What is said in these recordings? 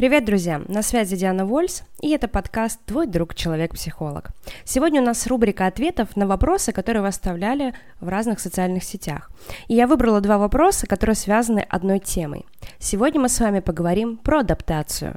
Привет, друзья! На связи Диана Вольс, и это подкаст «Твой друг, человек-психолог». Сегодня у нас рубрика ответов на вопросы, которые вы оставляли в разных социальных сетях. И я выбрала два вопроса, которые связаны одной темой. Сегодня мы с вами поговорим про адаптацию.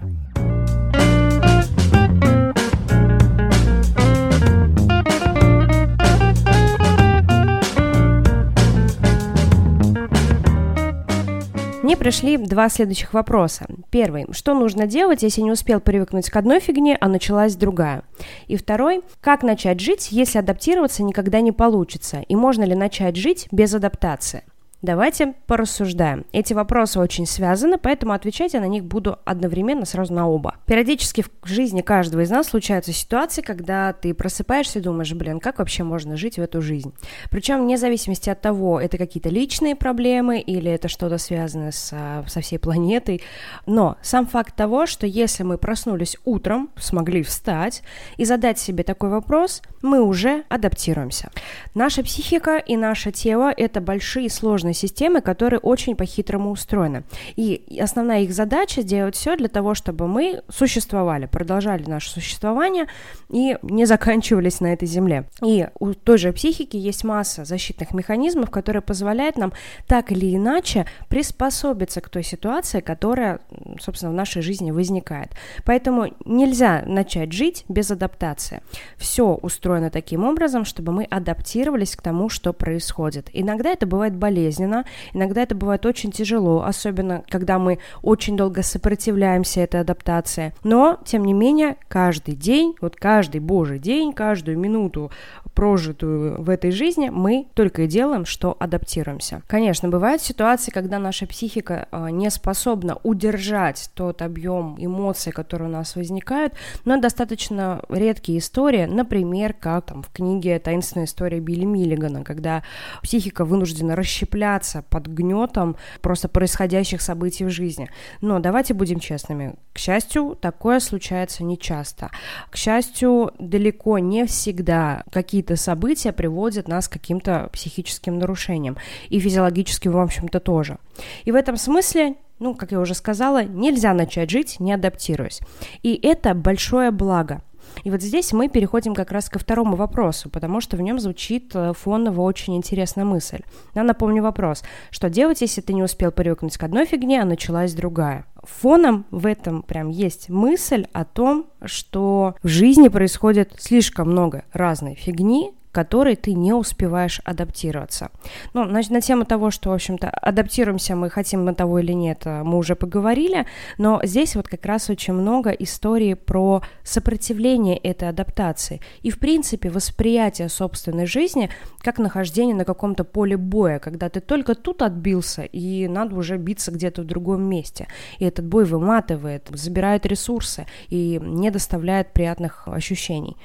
Мне пришли два следующих вопроса. Первый. Что нужно делать, если не успел привыкнуть к одной фигне, а началась другая? И второй. Как начать жить, если адаптироваться никогда не получится? И можно ли начать жить без адаптации? Давайте порассуждаем. Эти вопросы очень связаны, поэтому отвечать я на них буду одновременно сразу на оба. Периодически в жизни каждого из нас случаются ситуации, когда ты просыпаешься и думаешь, блин, как вообще можно жить в эту жизнь? Причем вне зависимости от того, это какие-то личные проблемы или это что-то связанное с, со всей планетой. Но сам факт того, что если мы проснулись утром, смогли встать и задать себе такой вопрос, мы уже адаптируемся. Наша психика и наше тело – это большие сложные нервной системы, которые очень по-хитрому устроены. И основная их задача сделать все для того, чтобы мы существовали, продолжали наше существование и не заканчивались на этой земле. И у той же психики есть масса защитных механизмов, которые позволяют нам так или иначе приспособиться к той ситуации, которая, собственно, в нашей жизни возникает. Поэтому нельзя начать жить без адаптации. Все устроено таким образом, чтобы мы адаптировались к тому, что происходит. Иногда это бывает болезнь, болезненно, иногда это бывает очень тяжело, особенно когда мы очень долго сопротивляемся этой адаптации. Но, тем не менее, каждый день, вот каждый божий день, каждую минуту прожитую в этой жизни, мы только и делаем, что адаптируемся. Конечно, бывают ситуации, когда наша психика а, не способна удержать тот объем эмоций, которые у нас возникают, но достаточно редкие истории, например, как там в книге «Таинственная история Билли Миллигана», когда психика вынуждена расщепляться под гнетом просто происходящих событий в жизни. Но давайте будем честными, к счастью, такое случается нечасто. К счастью, далеко не всегда какие какие-то события приводят нас к каким-то психическим нарушениям. И физиологическим, в общем-то, тоже. И в этом смысле ну, как я уже сказала, нельзя начать жить, не адаптируясь. И это большое благо. И вот здесь мы переходим как раз ко второму вопросу, потому что в нем звучит э, фоново очень интересная мысль. Я напомню вопрос. Что делать, если ты не успел привыкнуть к одной фигне, а началась другая? Фоном в этом прям есть мысль о том, что в жизни происходит слишком много разной фигни, которой ты не успеваешь адаптироваться. Ну, на, на тему того, что, в общем-то, адаптируемся мы, хотим мы того или нет, э, мы уже поговорили, но здесь вот как раз очень много истории про сопротивление этой адаптации и, в принципе, восприятие собственной жизни как нахождение на каком-то поле боя, когда ты только тут отбился, и надо уже биться где-то в другом месте. И этот бой выматывает, забирает ресурсы и не доставляет приятных ощущений.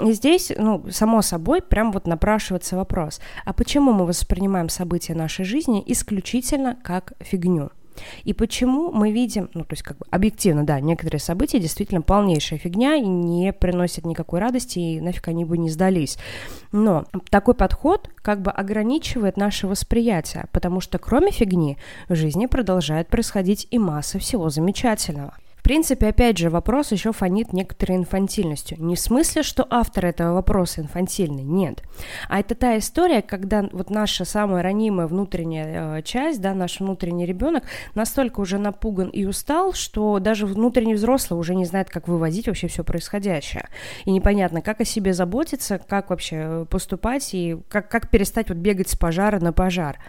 И здесь, ну, само собой, прям вот напрашивается вопрос, а почему мы воспринимаем события нашей жизни исключительно как фигню? И почему мы видим, ну, то есть, как бы объективно, да, некоторые события действительно полнейшая фигня и не приносят никакой радости, и нафиг они бы не сдались. Но такой подход как бы ограничивает наше восприятие, потому что кроме фигни в жизни продолжает происходить и масса всего замечательного. В принципе, опять же, вопрос еще фонит некоторой инфантильностью. Не в смысле, что автор этого вопроса инфантильный, нет. А это та история, когда вот наша самая ранимая внутренняя э, часть, да, наш внутренний ребенок настолько уже напуган и устал, что даже внутренний взрослый уже не знает, как выводить вообще все происходящее. И непонятно, как о себе заботиться, как вообще поступать и как, как перестать вот бегать с пожара на пожар.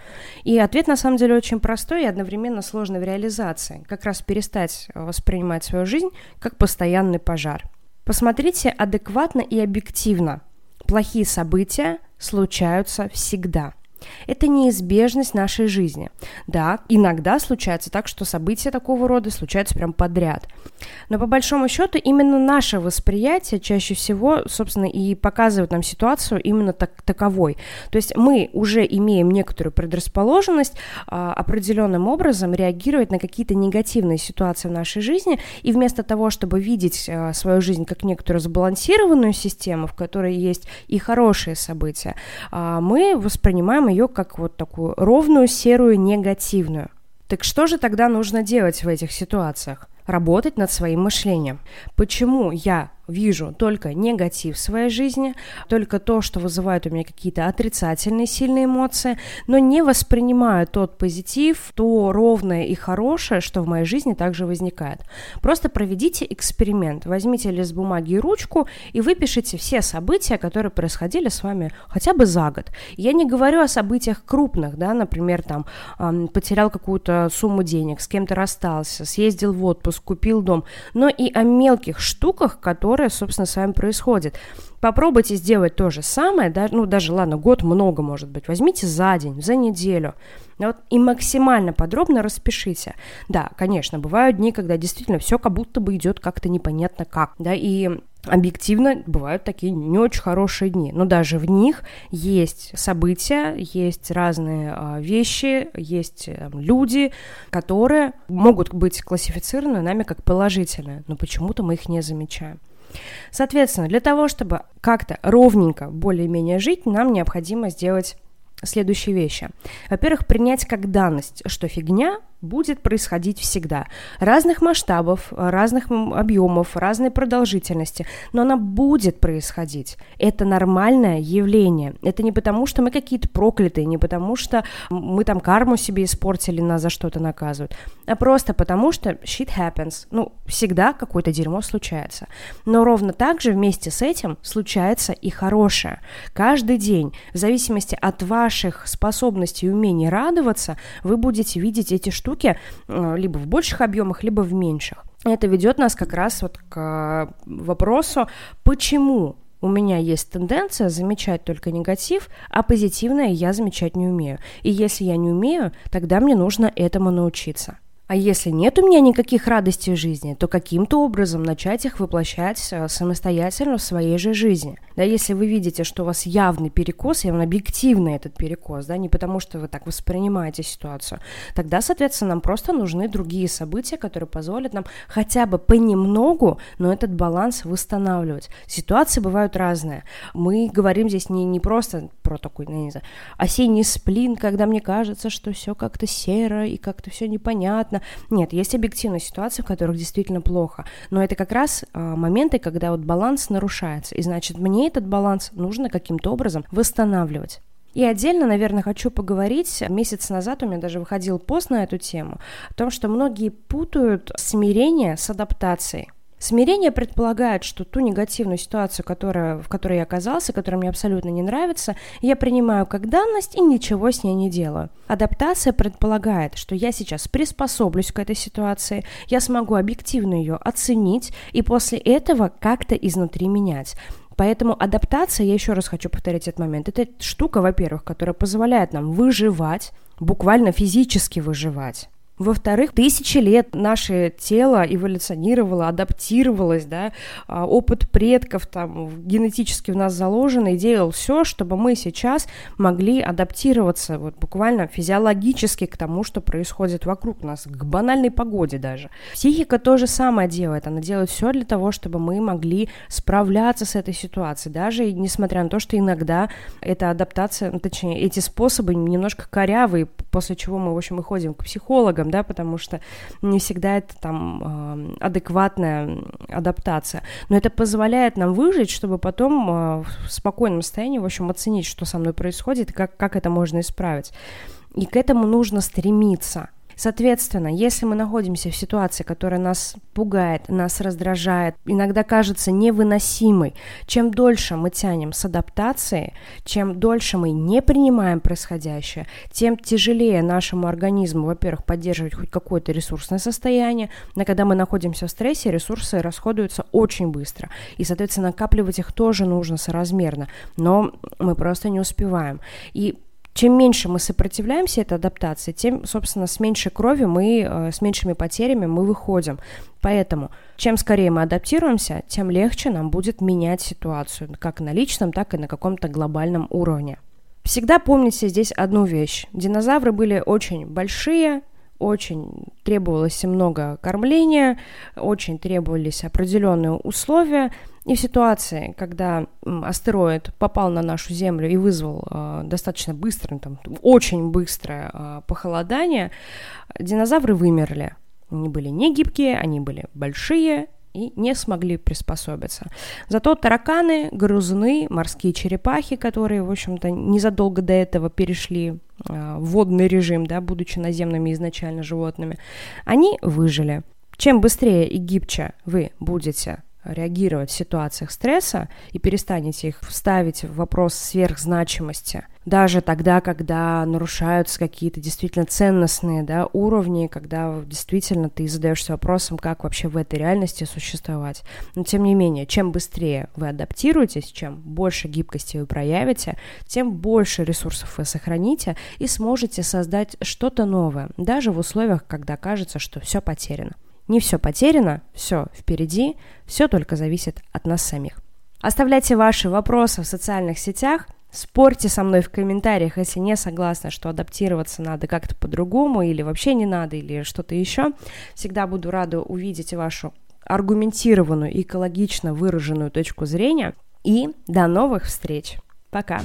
И ответ на самом деле очень простой и одновременно сложный в реализации. Как раз перестать воспринимать воспринимать свою жизнь как постоянный пожар. Посмотрите адекватно и объективно. Плохие события случаются всегда – это неизбежность нашей жизни. Да, иногда случается так, что события такого рода случаются прям подряд. Но по большому счету именно наше восприятие чаще всего, собственно, и показывает нам ситуацию именно так, таковой. То есть мы уже имеем некоторую предрасположенность а, определенным образом реагировать на какие-то негативные ситуации в нашей жизни, и вместо того, чтобы видеть а, свою жизнь как некоторую сбалансированную систему, в которой есть и хорошие события, а, мы воспринимаем ее как вот такую ровную, серую, негативную. Так что же тогда нужно делать в этих ситуациях? работать над своим мышлением. Почему я вижу только негатив в своей жизни, только то, что вызывает у меня какие-то отрицательные сильные эмоции, но не воспринимаю тот позитив, то ровное и хорошее, что в моей жизни также возникает. Просто проведите эксперимент. Возьмите лист бумаги и ручку и выпишите все события, которые происходили с вами хотя бы за год. Я не говорю о событиях крупных, да, например, там потерял какую-то сумму денег, с кем-то расстался, съездил в отпуск, купил дом, но и о мелких штуках, которые которое, собственно, с вами происходит. Попробуйте сделать то же самое, да, ну даже, ладно, год много может быть, возьмите за день, за неделю, вот, и максимально подробно распишите. Да, конечно, бывают дни, когда действительно все как будто бы идет как-то непонятно как, да, и объективно бывают такие не очень хорошие дни, но даже в них есть события, есть разные э, вещи, есть э, люди, которые могут быть классифицированы нами как положительные, но почему-то мы их не замечаем. Соответственно, для того, чтобы как-то ровненько более-менее жить, нам необходимо сделать следующие вещи. Во-первых, принять как данность, что фигня будет происходить всегда. Разных масштабов, разных объемов, разной продолжительности, но она будет происходить. Это нормальное явление. Это не потому, что мы какие-то проклятые, не потому, что мы там карму себе испортили, нас за что-то наказывают, а просто потому, что shit happens. Ну, всегда какое-то дерьмо случается. Но ровно так же вместе с этим случается и хорошее. Каждый день, в зависимости от ваших способностей и умений радоваться, вы будете видеть эти штуки штуки, э, либо в больших объемах, либо в меньших. Это ведет нас как раз вот к вопросу, почему у меня есть тенденция замечать только негатив, а позитивное я замечать не умею. И если я не умею, тогда мне нужно этому научиться. А если нет у меня никаких радостей в жизни, то каким-то образом начать их воплощать э, самостоятельно в своей же жизни. Да, если вы видите, что у вас явный перекос, и он объективный этот перекос, да, не потому что вы так воспринимаете ситуацию, тогда, соответственно, нам просто нужны другие события, которые позволят нам хотя бы понемногу, но этот баланс восстанавливать. Ситуации бывают разные. Мы говорим здесь не, не просто про такой, не знаю, осенний сплин, когда мне кажется, что все как-то серо и как-то все непонятно, понятно. Нет, есть объективные ситуации, в которых действительно плохо, но это как раз э, моменты, когда вот баланс нарушается, и значит мне этот баланс нужно каким-то образом восстанавливать. И отдельно, наверное, хочу поговорить. Месяц назад у меня даже выходил пост на эту тему, о том, что многие путают смирение с адаптацией. Смирение предполагает, что ту негативную ситуацию, которая, в которой я оказался, которая мне абсолютно не нравится, я принимаю как данность и ничего с ней не делаю. Адаптация предполагает, что я сейчас приспособлюсь к этой ситуации, я смогу объективно ее оценить и после этого как-то изнутри менять. Поэтому адаптация, я еще раз хочу повторить этот момент, это штука, во-первых, которая позволяет нам выживать, буквально физически выживать. Во-вторых, тысячи лет наше тело эволюционировало, адаптировалось, да, а, опыт предков там генетически в нас заложен и делал все, чтобы мы сейчас могли адаптироваться вот буквально физиологически к тому, что происходит вокруг нас, к банальной погоде даже. Психика то же самое делает, она делает все для того, чтобы мы могли справляться с этой ситуацией, даже несмотря на то, что иногда эта адаптация, ну, точнее, эти способы немножко корявые, после чего мы, в общем, мы ходим к психологам, да, потому что не всегда это там адекватная адаптация. Но это позволяет нам выжить, чтобы потом а, в спокойном состоянии, в общем, оценить, что со мной происходит и как, как это можно исправить. И к этому нужно стремиться – Соответственно, если мы находимся в ситуации, которая нас пугает, нас раздражает, иногда кажется невыносимой, чем дольше мы тянем с адаптацией, чем дольше мы не принимаем происходящее, тем тяжелее нашему организму, во-первых, поддерживать хоть какое-то ресурсное состояние, но когда мы находимся в стрессе, ресурсы расходуются очень быстро, и, соответственно, накапливать их тоже нужно соразмерно, но мы просто не успеваем. И чем меньше мы сопротивляемся этой адаптации, тем, собственно, с меньшей крови мы, э, с меньшими потерями мы выходим. Поэтому, чем скорее мы адаптируемся, тем легче нам будет менять ситуацию, как на личном, так и на каком-то глобальном уровне. Всегда помните здесь одну вещь. Динозавры были очень большие, очень требовалось много кормления, очень требовались определенные условия – и в ситуации, когда астероид попал на нашу Землю и вызвал э, достаточно быстро, там, очень быстрое э, похолодание, динозавры вымерли. Они были не гибкие, они были большие, и не смогли приспособиться. Зато тараканы, грызуны, морские черепахи, которые, в общем-то, незадолго до этого перешли э, в водный режим, да, будучи наземными изначально животными, они выжили. Чем быстрее и гибче вы будете реагировать в ситуациях стресса и перестанете их ставить в вопрос сверхзначимости, даже тогда, когда нарушаются какие-то действительно ценностные да, уровни, когда действительно ты задаешься вопросом, как вообще в этой реальности существовать. Но тем не менее, чем быстрее вы адаптируетесь, чем больше гибкости вы проявите, тем больше ресурсов вы сохраните и сможете создать что-то новое, даже в условиях, когда кажется, что все потеряно. Не все потеряно, все впереди, все только зависит от нас самих. Оставляйте ваши вопросы в социальных сетях, спорьте со мной в комментариях, если не согласны, что адаптироваться надо как-то по-другому, или вообще не надо, или что-то еще. Всегда буду рада увидеть вашу аргументированную и экологично выраженную точку зрения. И до новых встреч. Пока.